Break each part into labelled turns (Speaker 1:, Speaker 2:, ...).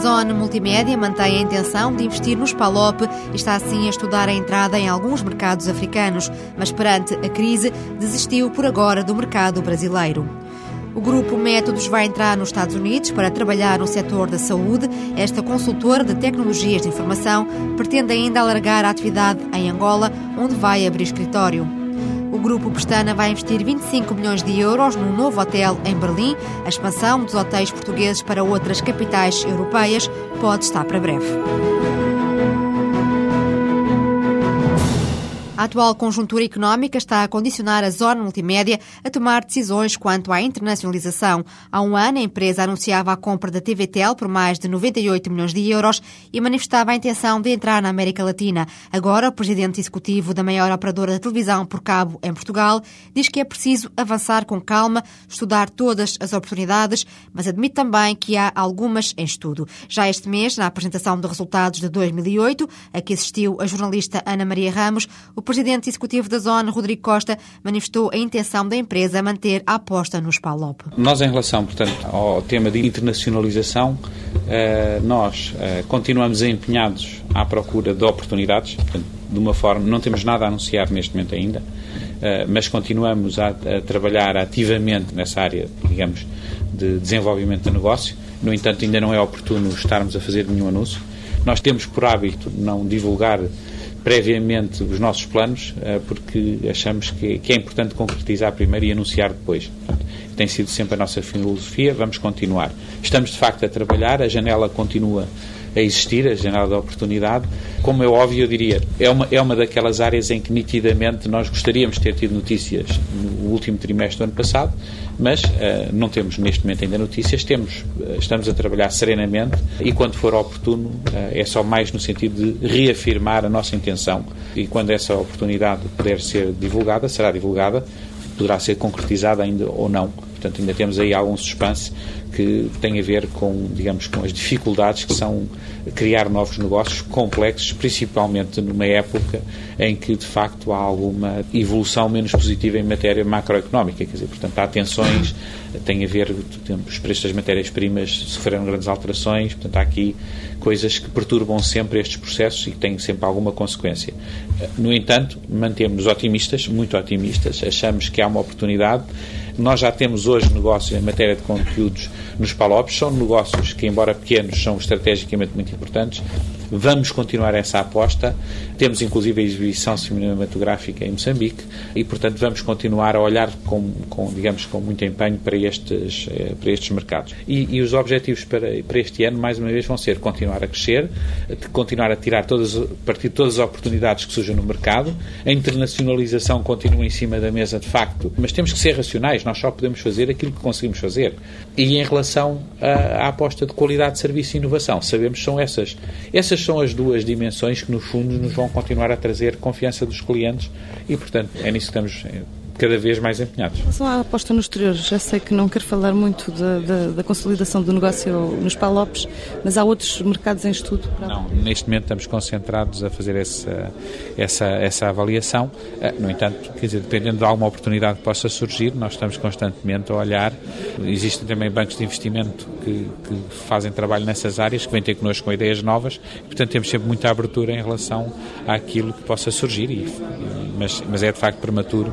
Speaker 1: Zone Multimédia mantém a intenção de investir no Spalop e está assim a estudar a entrada em alguns mercados africanos, mas perante a crise desistiu por agora do mercado brasileiro. O grupo Métodos vai entrar nos Estados Unidos para trabalhar no setor da saúde. Esta consultora de tecnologias de informação pretende ainda alargar a atividade em Angola, onde vai abrir escritório. O grupo Pestana vai investir 25 milhões de euros num novo hotel em Berlim. A expansão dos hotéis portugueses para outras capitais europeias pode estar para breve. A atual conjuntura económica está a condicionar a zona multimédia a tomar decisões quanto à internacionalização. Há um ano, a empresa anunciava a compra da TVTEL por mais de 98 milhões de euros e manifestava a intenção de entrar na América Latina. Agora, o presidente executivo da maior operadora de televisão por cabo em Portugal diz que é preciso avançar com calma, estudar todas as oportunidades, mas admite também que há algumas em estudo. Já este mês, na apresentação de resultados de 2008, a que assistiu a jornalista Ana Maria Ramos, o presidente executivo da Zona, Rodrigo Costa, manifestou a intenção da empresa manter a aposta no Spalop.
Speaker 2: Nós, em relação, portanto, ao tema de internacionalização, eh, nós eh, continuamos empenhados à procura de oportunidades, portanto, de uma forma, não temos nada a anunciar neste momento ainda, eh, mas continuamos a, trabalhar ativamente nessa área, digamos, de desenvolvimento de negócio. No entanto, ainda não é oportuno estarmos a fazer nenhum anúncio. Nós temos por hábito não divulgar previamente os nossos planos, eh, porque achamos que, é importante concretizar primeiro e anunciar depois. tem sido sempre a nossa filosofia, vamos continuar. Estamos, de facto, a trabalhar, a janela continua a existir, a janela da oportunidade. Como é óbvio, eu diria, é uma, é uma daquelas áreas em que nitidamente nós gostaríamos de ter tido notícias no último trimestre do ano passado, mas uh, não temos neste momento ainda notícias, temos, uh, estamos a trabalhar serenamente e quando for oportuno uh, é só mais no sentido de reafirmar a nossa intenção e quando essa oportunidade puder ser divulgada, será divulgada, poderá ser concretizada ainda ou não. Portanto, ainda temos aí algum suspense que tem a ver com, digamos, com as dificuldades que são criar novos negócios complexos, principalmente numa época em que, de facto, há alguma evolução menos positiva em matéria macroeconómica. Quer dizer, portanto, há tensões, tem a ver, os preços das matérias-primas sofreram grandes alterações, portanto, há aqui coisas que perturbam sempre estes processos e têm sempre alguma consequência. No entanto, mantemos otimistas, muito otimistas, achamos que há uma oportunidade nós já temos hoje negócios em matéria de conteúdos nos Palopes, são negócios que, embora pequenos, são estrategicamente muito importantes. Vamos continuar essa aposta. Temos inclusive a exibição cinematográfica em Moçambique e, portanto, vamos continuar a olhar com, com digamos, com muito empenho para estes, eh, para estes mercados. E, e, os objetivos para, para este ano, mais uma vez, vão ser continuar a crescer, continuar a tirar todas, partir de todas as oportunidades que surjam no mercado. A internacionalização continua em cima da mesa, de facto, mas temos que ser racionais. Nós só podemos fazer aquilo que conseguimos fazer. E em relação à, aposta de qualidade de serviço e inovação, sabemos que são essas, essas são as duas dimensões que, no fundo, nos vão continuar a trazer confiança dos clientes e, portanto, é nisso que estamos cada vez mais empenhados.
Speaker 3: Em relação à aposta no exterior, já sei que não quero falar muito da, da, da consolidação do negócio nos Palopes, mas há outros mercados em estudo?
Speaker 2: Não, neste momento estamos concentrados a fazer essa, essa, essa avaliação. Eh, no entanto, quer dizer, dependendo de alguma oportunidade que possa surgir, nós estamos constantemente a olhar. Existem também bancos de investimento que, que fazem trabalho nessas áreas, que vêm ter connosco com ideias novas, e, portanto temos sempre muita abertura em relação àquilo que possa surgir, e, mas, mas é de facto prematuro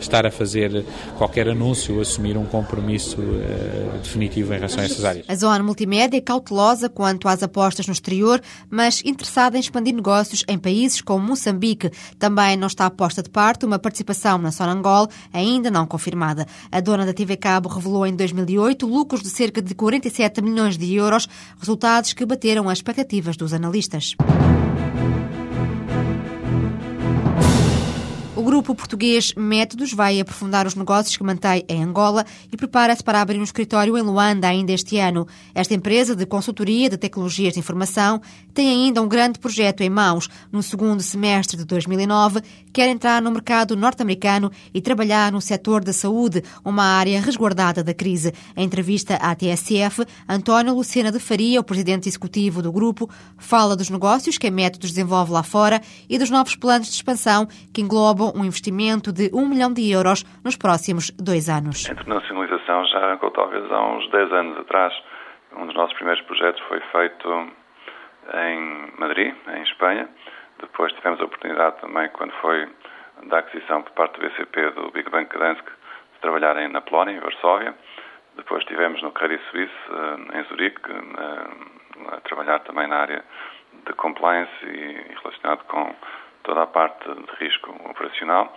Speaker 2: estar a fazer qualquer anúncio assumir um compromisso uh, definitivo em relação a essas áreas.
Speaker 1: A Zona Multimédia é cautelosa quanto às apostas no exterior, mas interessada em expandir negócios em países como Moçambique. Também não está aposta de parte uma participação na Sonangol, ainda não confirmada. A dona da TV Cabo revelou em 2008 lucros de cerca de 47 milhões de euros, resultados que bateram as expectativas dos analistas. Grupo português Métodos vai aprofundar os negócios que mantém em Angola e prepara-se para abrir um escritório em Luanda ainda este ano. Esta empresa de consultoria de tecnologias de informação tem ainda um grande projeto em mãos. No segundo semestre de 2009, quer entrar no mercado norte-americano e trabalhar no setor da saúde, uma área resguardada da crise. Em entrevista à TSF, António Lucena de Faria, o presidente executivo do grupo, fala dos negócios que a Métodos desenvolve lá fora e dos novos planos de expansão que englobam um investimento de 1 milhão de euros nos próximos dois anos.
Speaker 4: A internacionalização já arrancou talvez há uns 10 anos atrás, Um dos nossos primeiros projetos foi feito em Madrid, em Espanha. Depois tivemos a oportunidade também, quando foi da aquisição por parte do BCP do Big Bang Gdansk, de trabalhar na Polónia, em Varsóvia. Depois tivemos no Credit Suisse, eh, em Zurique, eh, a trabalhar também na área de compliance e relacionado com toda a parte de risco operacional.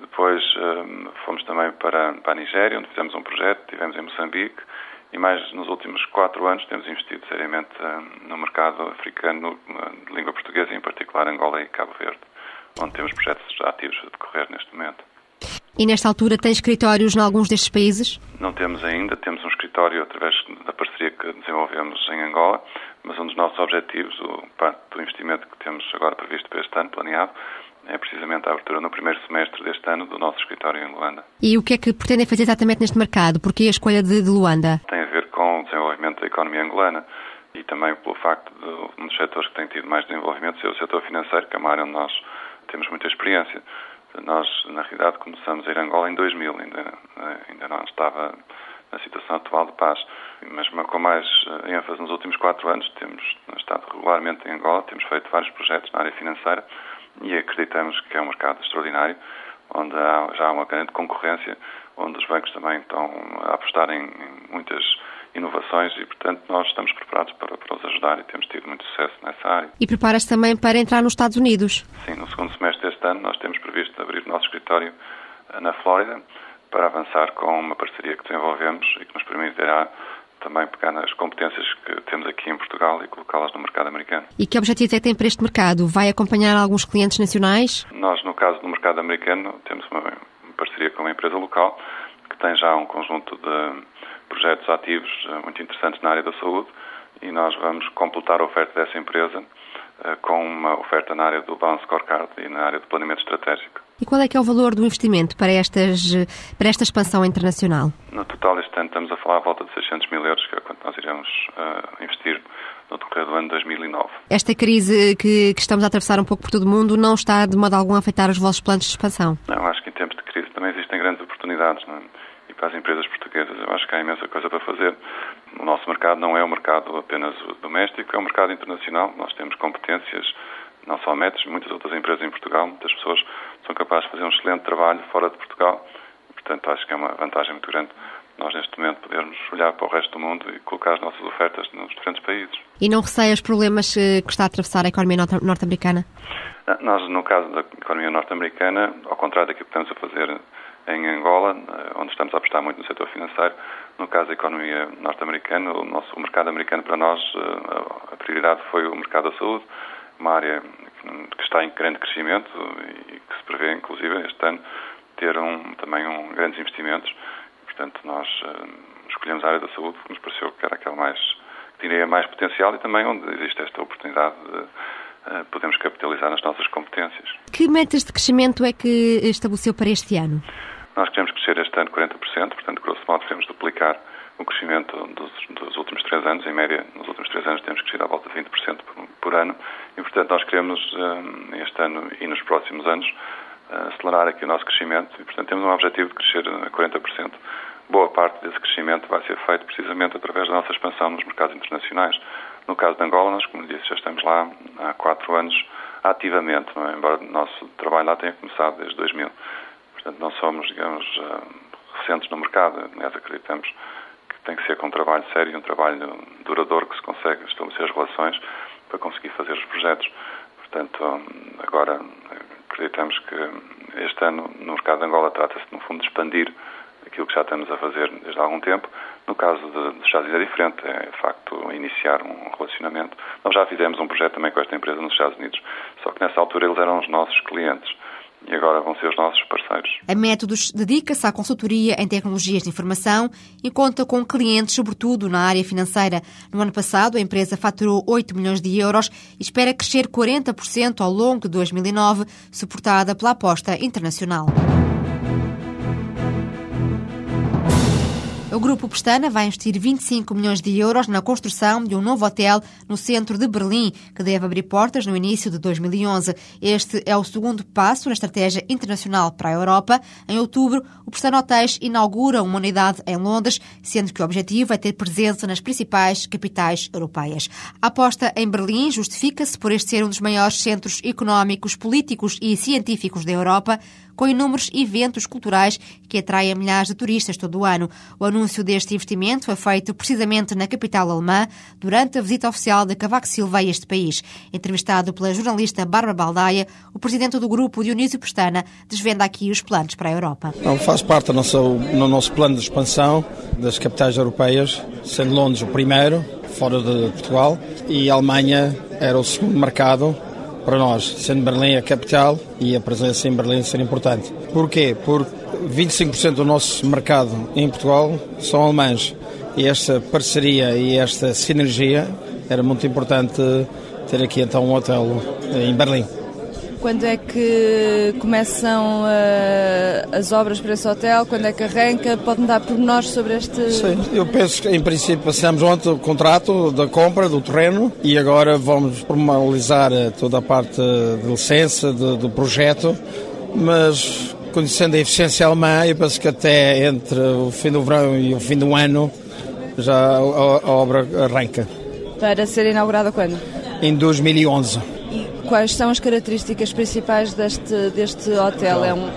Speaker 4: Depois eh, fomos também para, para a Nigéria, onde fizemos um projeto, tivemos em Moçambique e mais nos últimos quatro anos temos investido seriamente no mercado africano de língua portuguesa, em particular Angola e Cabo Verde, onde temos projetos ativos a decorrer neste momento.
Speaker 1: E nesta altura tem escritórios em alguns destes países?
Speaker 4: Não temos ainda, temos um escritório através da parceria que desenvolvemos em Angola, mas um dos nossos objetivos, o parte do investimento que temos agora previsto para este ano, planeado, é precisamente a abertura no primeiro semestre deste ano do nosso escritório em Luanda.
Speaker 1: E o que é que pretendem fazer exatamente neste mercado? Porquê a escolha de, de Luanda?
Speaker 4: Tem a ver com o desenvolvimento da economia angolana e também pelo facto de um dos setores que tem tido mais desenvolvimento ser o setor financeiro, que é uma área onde nós temos muita experiência. Nós, na realidade, começamos a ir a Angola em 2000, ainda, ainda não estava na situação atual de paz. Mas com mais eh, ênfase nos últimos quatro anos, temos estado regularmente em Angola, temos feito vários projetos na área financeira e acreditamos que é um mercado extraordinário, onde há, já há uma grande concorrência, onde os bancos também estão a apostar em, em muitas inovações e, portanto, nós estamos preparados para, para os ajudar e temos tido muito sucesso nessa área.
Speaker 1: E prepara-se também para entrar nos Estados Unidos?
Speaker 4: Sim, no segundo semestre deste ano nós temos previsto abrir o nosso escritório eh, na Flórida para avançar com uma parceria que desenvolvemos e que nos permitirá também pegar nas competências que temos aqui em Portugal e colocá-las no mercado americano.
Speaker 1: E que objetivos é que tem para este mercado? Vai acompanhar alguns clientes nacionais?
Speaker 4: Nós, no caso do mercado americano, temos uma parceria com uma empresa local que tem já um conjunto de projetos ativos eh, muito interessantes na área da saúde e nós vamos completar a oferta dessa empresa eh, com uma oferta na área do Balance Scorecard e na área do planeamento estratégico.
Speaker 1: E qual é que é o valor do investimento para, estas, para esta expansão internacional?
Speaker 4: No total, este ano estamos a falar à volta de 600 mil euros, que é quanto nós iremos uh, investir no decorrer do ano 2009.
Speaker 1: Esta crise que, que, estamos a atravessar um pouco por todo o mundo não está de modo algum a afetar os vossos planos de expansão?
Speaker 4: Não, acho que em tempos de crise também existem grandes oportunidades. Não é? E para as empresas portuguesas, eu acho que há imensa coisa para fazer. O nosso mercado não é um mercado apenas doméstico, é um mercado internacional. Nós temos competências não só a Metos, muitas outras empresas em Portugal, muitas pessoas são capazes de fazer um excelente trabalho fora de Portugal. E, portanto, acho que é uma vantagem muito grande nós, neste momento, podermos olhar para o resto do mundo e colocar as nossas ofertas nos diferentes países.
Speaker 1: E não receia os problemas eh, que está a atravessar a economia norte-americana?
Speaker 4: Nós, no caso da economia norte-americana, ao contrário daquilo que estamos a fazer em Angola, eh, onde estamos a apostar muito no setor financeiro, no caso da economia norte-americana, o nosso o mercado americano para nós, eh, a prioridade foi o mercado da saúde, uma área que está em grande crescimento e que se prevê, inclusive, este ano, ter um, também um, grandes investimentos. Portanto, nós uh, escolhemos a área da saúde porque nos pareceu que era aquela mais, que tinha mais potencial e também onde existe esta oportunidade de uh, podemos capitalizar nas nossas competências.
Speaker 1: Que metas de crescimento é que estabeleceu para este ano?
Speaker 4: Nós queremos crescer este ano 40%, portanto, grosso modo, queremos duplicar o crescimento dos, dos, últimos três anos. Em média, nos últimos três anos temos crescido à volta de 20% por, por ano e, portanto, nós queremos, eh, este ano e nos próximos anos, eh, acelerar aqui o nosso crescimento e, portanto, temos um objetivo de crescer a 40%. Boa parte desse crescimento vai ser feito precisamente através da nossa expansão nos mercados internacionais. No caso de Angola, nós, como disse, já estamos lá há quatro anos ativamente, é? embora o nosso trabalho lá tenha começado desde 2000. Portanto, não somos, digamos, eh, recentes no mercado, nós acreditamos tem que ser com um trabalho sério, um trabalho duradouro que se consegue estabelecer as relações para conseguir fazer os projetos. Portanto, agora acreditamos que este ano no mercado de Angola trata-se, no fundo, de expandir aquilo que já estamos a fazer desde há algum tempo. No caso dos Estados Unidos é diferente, é de facto iniciar um relacionamento. Nós já fizemos um projeto também com esta empresa nos Estados Unidos, só que nessa altura eles eram os nossos clientes e agora vão ser os nossos parceiros.
Speaker 1: A Métodos dedica-se à consultoria em tecnologias de informação e conta com clientes, sobretudo na área financeira. No ano passado, a empresa faturou 8 milhões de euros e espera crescer 40% ao longo de 2009, suportada pela aposta internacional. O Grupo Pestana vai investir 25 milhões de euros na construção de um novo hotel no centro de Berlim, que deve abrir portas no início de 2011. Este é o segundo passo na estratégia internacional para a Europa. Em outubro, o Pestana Hotéis inaugura uma unidade em Londres, sendo que o objetivo é ter presença nas principais capitais europeias. A aposta em Berlim justifica-se por este ser um dos maiores centros económicos, políticos e científicos da Europa, com inúmeros eventos culturais que atraem milhares de turistas todo o ano. O anúncio deste investimento foi feito precisamente na capital alemã durante a visita oficial de Cavaco Silva a este país. Entrevistado pela jornalista Bárbara Baldaia, o presidente do grupo, Dionísio Pestana, desvenda aqui os planos para a Europa.
Speaker 5: Não, faz parte do nosso, no nosso plano de expansão das capitais europeias, sendo Londres o primeiro, fora de Portugal, e a Alemanha era o segundo mercado para nós, sendo Berlim a capital e a presença em Berlim ser importante. Porquê? Porque 25% do nosso mercado em Portugal são alemães e esta parceria e esta sinergia era muito importante ter aqui então um hotel em Berlim.
Speaker 3: Quando é que começam uh, as obras para esse hotel? Quando é que arranca? Pode-me dar pormenores sobre este...
Speaker 5: Sim, eu penso que em princípio assinamos ontem o contrato da compra do terreno e agora vamos formalizar eh, toda a parte de licença do, do projeto, mas conhecendo a eficiência alemã, eu penso que até entre o fim do verão e o fim do ano já a, a obra arranca.
Speaker 3: Para ser inaugurada quando?
Speaker 5: Em 2011.
Speaker 3: Quais são as características principais deste, deste hotel? É um...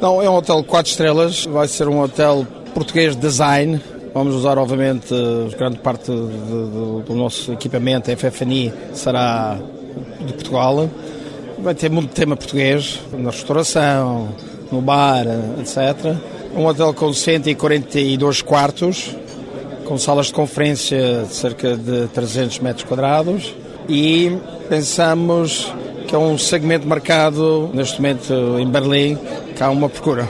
Speaker 5: Não, é um hotel 4 estrelas, vai ser um hotel português design. Vamos usar, obviamente, grande parte do, do nosso equipamento, a FFNI, será de Portugal. Vai ter muito tema português, na restauração, no bar, etc. Um hotel com 142 quartos, com salas de conferência de cerca de 300 metros quadrados e pensamos que é um segmento marcado neste momento em Berlim, que há uma procura.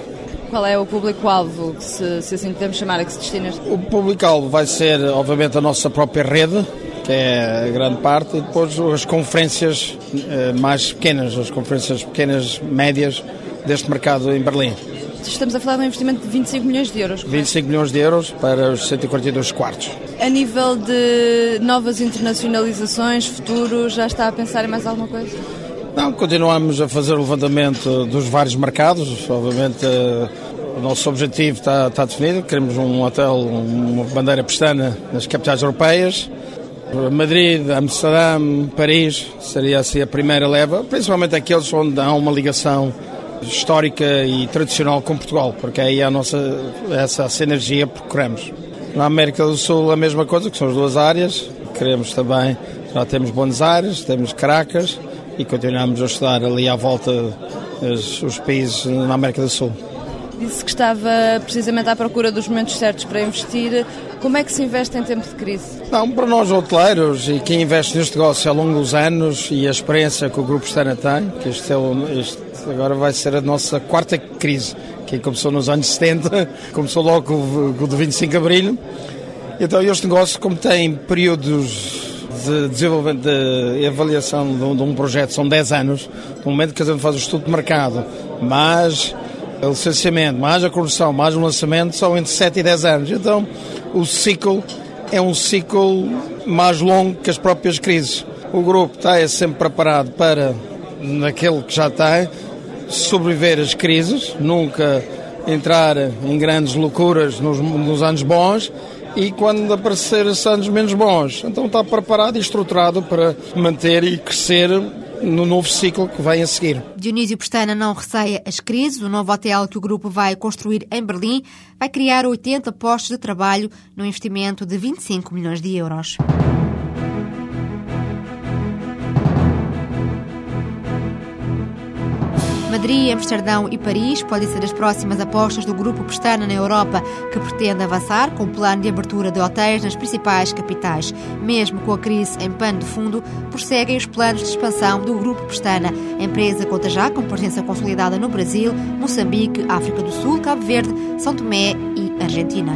Speaker 3: Qual é o público-alvo, se, se assim podemos chamar, a que se destina?
Speaker 5: O público-alvo vai ser, obviamente, a nossa própria rede, que é a grande parte, e depois as conferências eh, mais pequenas, as conferências pequenas, médias deste mercado em Berlim.
Speaker 3: Estamos a falar de um investimento de 25 milhões de euros.
Speaker 5: Correto? 25 milhões de euros para os 142 quartos.
Speaker 3: A nível de novas internacionalizações, futuro, já está a pensar em mais alguma coisa?
Speaker 5: Não, continuamos a fazer o levantamento dos vários mercados. Obviamente, eh, o nosso objetivo está, está definido. Queremos um hotel, uma bandeira pestana nas capitais europeias. Madrid, Amsterdã, Paris seria assim a primeira leva, principalmente aqueles onde há uma ligação histórica e tradicional com Portugal, porque aí é a nossa essa sinergia procuramos. Na América do Sul a mesma coisa, que são as duas áreas. Queremos também, já temos Buenos Aires, temos Caracas e continuamos a estudar ali à volta os, os países na América do Sul.
Speaker 3: Disse que estava precisamente à procura dos momentos certos para investir. Como é que se investe em tempo de crise?
Speaker 5: Não, para nós hoteleiros e quem investe neste negócio ao longo dos anos e a experiência que o Grupo Stana tem, que este, é o, este agora vai ser a nossa quarta crise, que começou nos anos 70, começou logo com o de 25 de Abril. Então este negócio, como tem períodos de desenvolvimento, de avaliação de um, de um projeto, são 10 anos, no momento que a gente faz o estudo de mercado, mas o licenciamento, mais a correção, mais o lançamento, são entre 7 e 10 anos. Então, o ciclo é um ciclo mais longo que as próprias crises. O grupo está sempre preparado para, naquele que já tem, sobreviver às crises, nunca entrar em grandes loucuras nos, nos anos bons e quando aparecer anos menos bons. Então está preparado e estruturado para manter e crescer no novo ciclo que vem a seguir.
Speaker 1: Dionísio Pestana não receia as crises. O novo hotel que o grupo vai construir em Berlim vai criar 80 postos de trabalho no investimento de 25 milhões de euros. Madrid, Amsterdão e Paris podem ser as próximas apostas do Grupo Pestana na Europa, que pretende avançar com o plano de abertura de hotéis nas principais capitais. Mesmo com a crise em pano de fundo, prosseguem os planos de expansão do Grupo Pestana. A empresa conta já com presença consolidada no Brasil, Moçambique, África do Sul, Cabo Verde, São Tomé e Argentina.